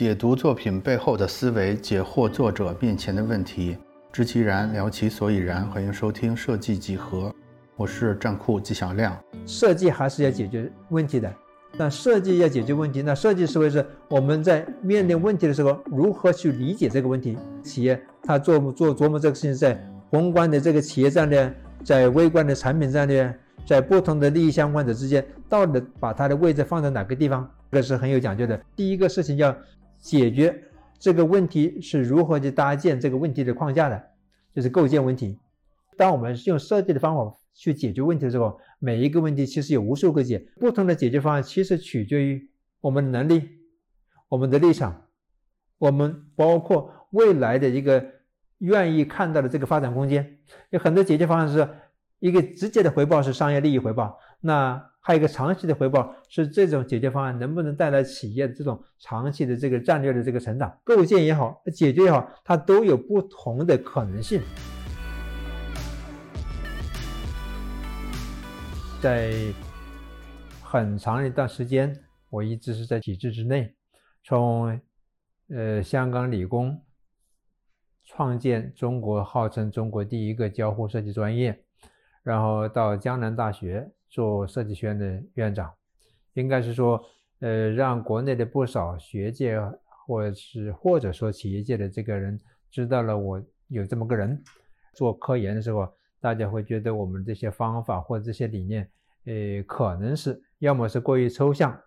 解读作品背后的思维，解惑作者面前的问题，知其然，聊其所以然。欢迎收听设计几何，我是战库纪晓亮。设计还是要解决问题的，但设计要解决问题，那设计思维是我们在面临问题的时候，如何去理解这个问题？企业它做做琢磨这个事情，在宏观的这个企业战略，在微观的产品战略，在不同的利益相关者之间，到底把它的位置放在哪个地方？这个是很有讲究的。第一个事情要。解决这个问题是如何去搭建这个问题的框架的，就是构建问题。当我们用设计的方法去解决问题的时候，每一个问题其实有无数个解，不同的解决方案其实取决于我们能力、我们的立场、我们包括未来的一个愿意看到的这个发展空间。有很多解决方案是一个直接的回报是商业利益回报，那。还有一个长期的回报是这种解决方案能不能带来企业的这种长期的这个战略的这个成长构建也好，解决也好，它都有不同的可能性。在很长一段时间，我一直是在体制之内，从呃香港理工创建中国号称中国第一个交互设计专业，然后到江南大学。做设计学院的院长，应该是说，呃，让国内的不少学界或者是或者说企业界的这个人知道了我有这么个人。做科研的时候，大家会觉得我们这些方法或这些理念，呃，可能是要么是过于抽象，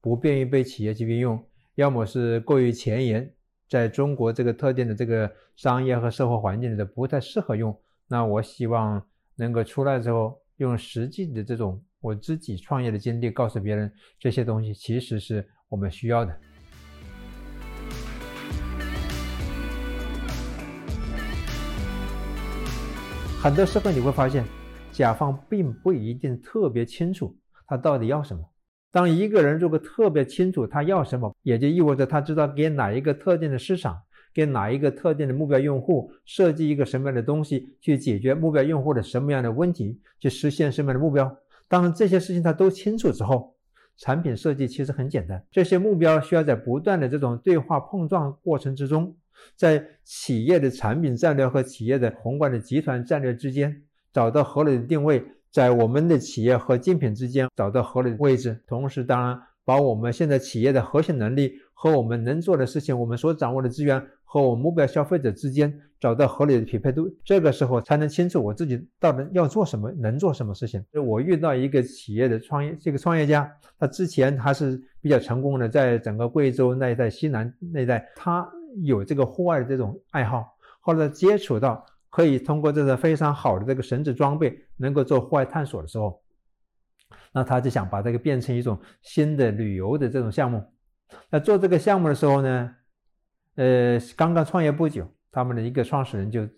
不便于被企业去运用；要么是过于前沿，在中国这个特定的这个商业和社会环境里的不太适合用。那我希望能够出来之后。用实际的这种我自己创业的经历告诉别人，这些东西其实是我们需要的。很多时候你会发现，甲方并不一定特别清楚他到底要什么。当一个人如果特别清楚他要什么，也就意味着他知道给哪一个特定的市场。给哪一个特定的目标用户设计一个什么样的东西，去解决目标用户的什么样的问题，去实现什么样的目标？当这些事情他都清楚之后，产品设计其实很简单。这些目标需要在不断的这种对话碰撞过程之中，在企业的产品战略和企业的宏观的集团战略之间找到合理的定位，在我们的企业和竞品之间找到合理的位置，同时当然把我们现在企业的核心能力和我们能做的事情，我们所掌握的资源。和我们目标消费者之间找到合理的匹配度，这个时候才能清楚我自己到底要做什么，能做什么事情。我遇到一个企业的创业，这个创业家，他之前还是比较成功的，在整个贵州那一带、西南那一带，他有这个户外的这种爱好。后来接触到可以通过这个非常好的这个绳子装备，能够做户外探索的时候，那他就想把这个变成一种新的旅游的这种项目。那做这个项目的时候呢？呃，刚刚创业不久，他们的一个创始人就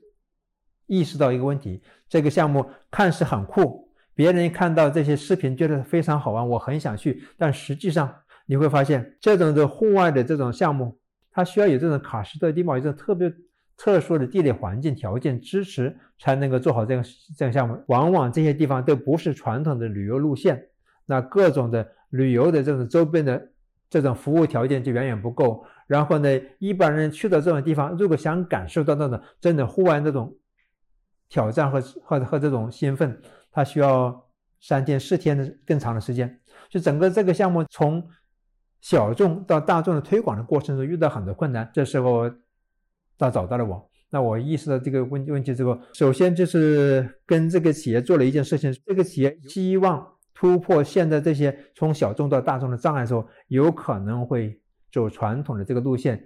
意识到一个问题：这个项目看似很酷，别人看到这些视频觉得非常好玩，我很想去。但实际上你会发现，这种的户外的这种项目，它需要有这种喀斯特地貌，一种特别特殊的地理环境条件支持，才能够做好这个这个项目。往往这些地方都不是传统的旅游路线，那各种的旅游的这种周边的。这种服务条件就远远不够。然后呢，一般人去到这种地方，如果想感受到那种真的户外那种挑战和和和这种兴奋，他需要三天四天的更长的时间。就整个这个项目从小众到大众的推广的过程中遇到很多困难。这时候他找到了我，那我意识到这个问问题之后，首先就是跟这个企业做了一件事情。这个企业希望。突破现在这些从小众到大众的障碍的时候，有可能会走传统的这个路线，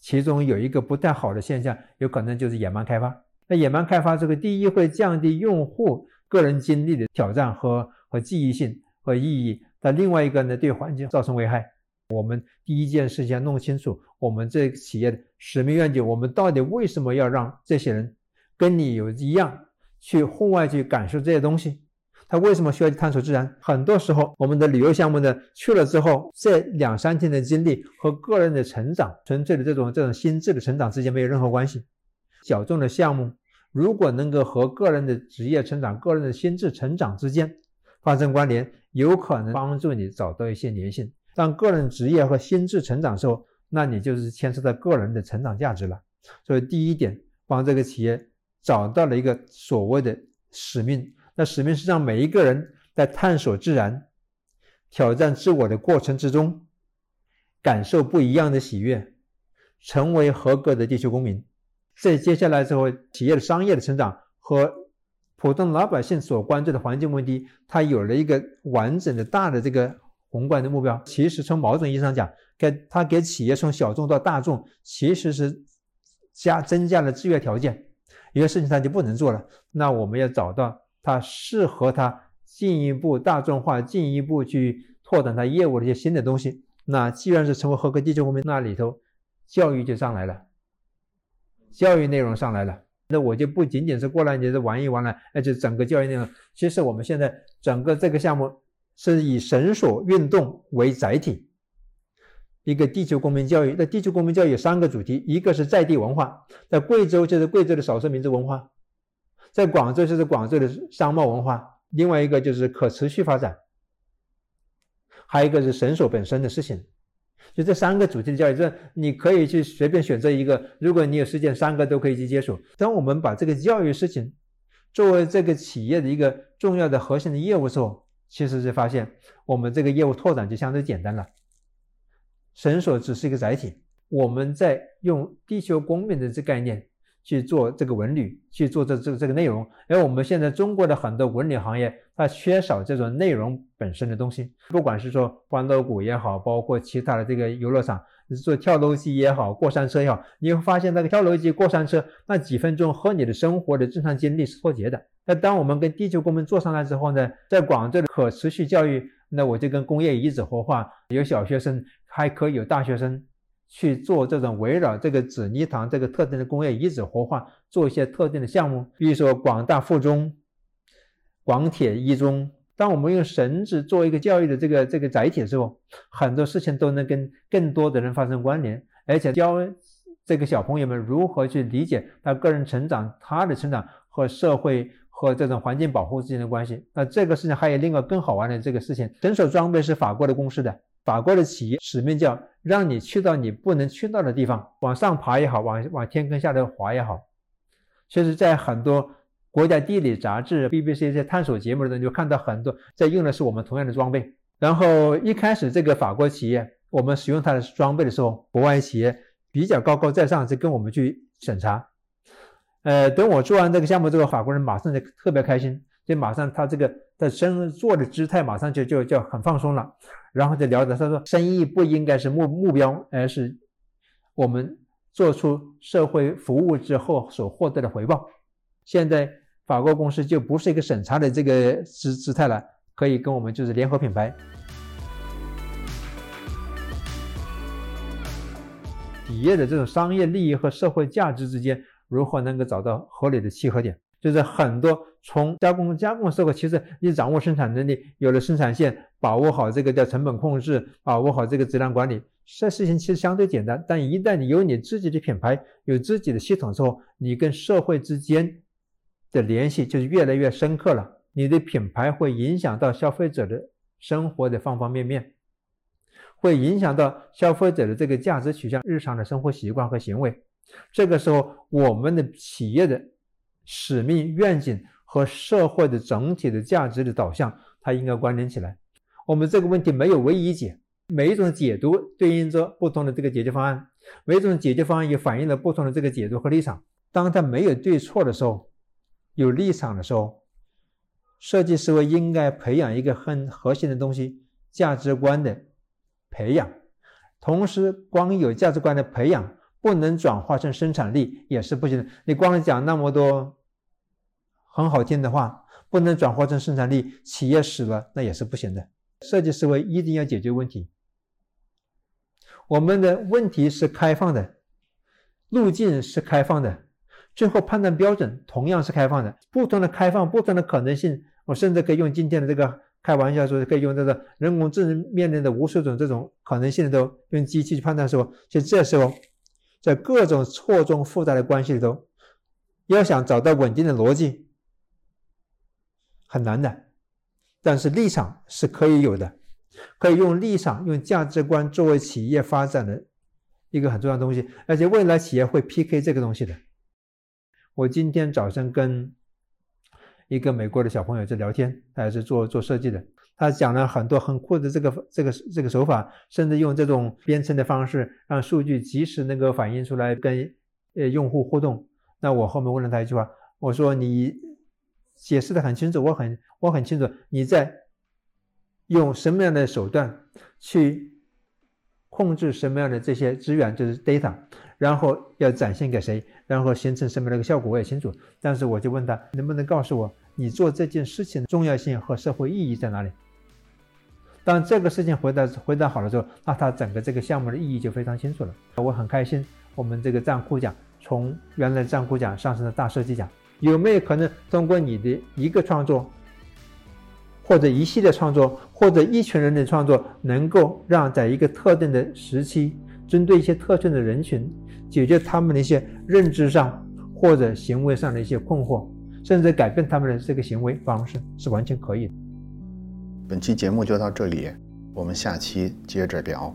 其中有一个不太好的现象，有可能就是野蛮开发。那野蛮开发这个，第一会降低用户个人经历的挑战和和记忆性和意义，但另外一个呢，对环境造成危害。我们第一件事情要弄清楚，我们这个企业的使命愿景，我们到底为什么要让这些人跟你有一样去户外去感受这些东西？他为什么需要去探索自然？很多时候，我们的旅游项目呢，去了之后，这两三天的经历和个人的成长、纯粹的这种这种心智的成长之间没有任何关系。小众的项目如果能够和个人的职业成长、个人的心智成长之间发生关联，有可能帮助你找到一些粘性。当个人职业和心智成长的时候，那你就是牵涉到个人的成长价值了。所以第一点，帮这个企业找到了一个所谓的使命，那使命是让每一个人在探索自然、挑战自我的过程之中，感受不一样的喜悦，成为合格的地球公民。在接下来之后，企业的商业的成长和普通老百姓所关注的环境问题，它有了一个完整的大的这个宏观的目标。其实从某种意义上讲，给它给企业从小众到大众，其实是加增加了制约条件。有些事情它就不能做了，那我们要找到它适合它进一步大众化、进一步去拓展它业务的一些新的东西。那既然是成为合格地球公民，那里头教育就上来了。教育内容上来了，那我就不仅仅是过来你这玩一玩了，而且整个教育内容，其实我们现在整个这个项目是以绳索运动为载体，一个地球公民教育。那地球公民教育有三个主题，一个是在地文化，在贵州就是贵州的少数民族文化，在广州就是广州的商贸文化，另外一个就是可持续发展，还有一个是绳索本身的事情。就这三个主题的教育，这你可以去随便选择一个。如果你有时间，三个都可以去接触。当我们把这个教育事情作为这个企业的一个重要的核心的业务时候，其实就发现我们这个业务拓展就相对简单了。绳索只是一个载体，我们在用地球公民的这概念。去做这个文旅，去做这这这个内容，而我们现在中国的很多文旅行业，它缺少这种内容本身的东西。不管是说欢乐谷也好，包括其他的这个游乐场，做跳楼机也好，过山车也好，你会发现那个跳楼机、过山车那几分钟和你的生活的正常经历是脱节的。那当我们跟地球公民坐上来之后呢，在广州的可持续教育，那我就跟工业遗址活化，有小学生，还可以有大学生。去做这种围绕这个紫泥塘这个特定的工业遗址活化，做一些特定的项目，比如说广大附中、广铁一中。当我们用绳子做一个教育的这个这个载体的时候，很多事情都能跟更多的人发生关联，而且教这个小朋友们如何去理解他个人成长、他的成长和社会和这种环境保护之间的关系。那这个事情还有另外更好玩的这个事情，绳索装备是法国的公司的。法国的企业使命叫让你去到你不能去到的地方，往上爬也好，往往天坑下头滑也好。其实，在很多国家地理杂志、BBC 一些探索节目中，就看到很多在用的是我们同样的装备。然后一开始这个法国企业，我们使用它的装备的时候，国外企业比较高高在上，就跟我们去审查。呃，等我做完这个项目之后，法国人马上就特别开心。就马上他这个在身做的姿态马上就就就很放松了，然后就聊着他说生意不应该是目目标，而是我们做出社会服务之后所获得的回报。现在法国公司就不是一个审查的这个姿姿态了，可以跟我们就是联合品牌，企业的这种商业利益和社会价值之间如何能够找到合理的契合点？就是很多从加工加工社会，其实你掌握生产能力，有了生产线，把握好这个叫成本控制，把握好这个质量管理，这事情其实相对简单。但一旦你有你自己的品牌，有自己的系统之后，你跟社会之间的联系就是越来越深刻了。你的品牌会影响到消费者的生活的方方面面，会影响到消费者的这个价值取向、日常的生活习惯和行为。这个时候，我们的企业的。使命、愿景和社会的整体的价值的导向，它应该关联起来。我们这个问题没有唯一解，每一种解读对应着不同的这个解决方案，每一种解决方案也反映了不同的这个解读和立场。当它没有对错的时候，有立场的时候，设计思维应该培养一个很核心的东西——价值观的培养。同时，光有价值观的培养。不能转化成生产力也是不行的。你光讲那么多很好听的话，不能转化成生产力，企业死了那也是不行的。设计思维一定要解决问题。我们的问题是开放的，路径是开放的，最后判断标准同样是开放的。不同的开放，不同的可能性，我甚至可以用今天的这个开玩笑说，可以用这个人工智能面临的无数种这种可能性都用机器去判断的时候，就这时候。在各种错综复杂的关系里头，要想找到稳定的逻辑，很难的。但是立场是可以有的，可以用立场、用价值观作为企业发展的一个很重要的东西，而且未来企业会 PK 这个东西的。我今天早上跟一个美国的小朋友在聊天，他也是做做设计的，他讲了很多很酷的这个这个这个手法，甚至用这种编程的方式，让数据及时能够反映出来跟呃用户互动。那我后面问了他一句话，我说你解释的很清楚，我很我很清楚你在用什么样的手段去。控制什么样的这些资源就是 data，然后要展现给谁，然后形成什么样的一个效果我也清楚。但是我就问他能不能告诉我你做这件事情的重要性和社会意义在哪里？当这个事情回答回答好了之后，那他整个这个项目的意义就非常清楚了。我很开心，我们这个账户奖从原来账户奖上升到大设计奖，有没有可能通过你的一个创作？或者一系列创作，或者一群人的创作，能够让在一个特定的时期，针对一些特定的人群，解决他们的一些认知上或者行为上的一些困惑，甚至改变他们的这个行为方式，是完全可以的。本期节目就到这里，我们下期接着聊。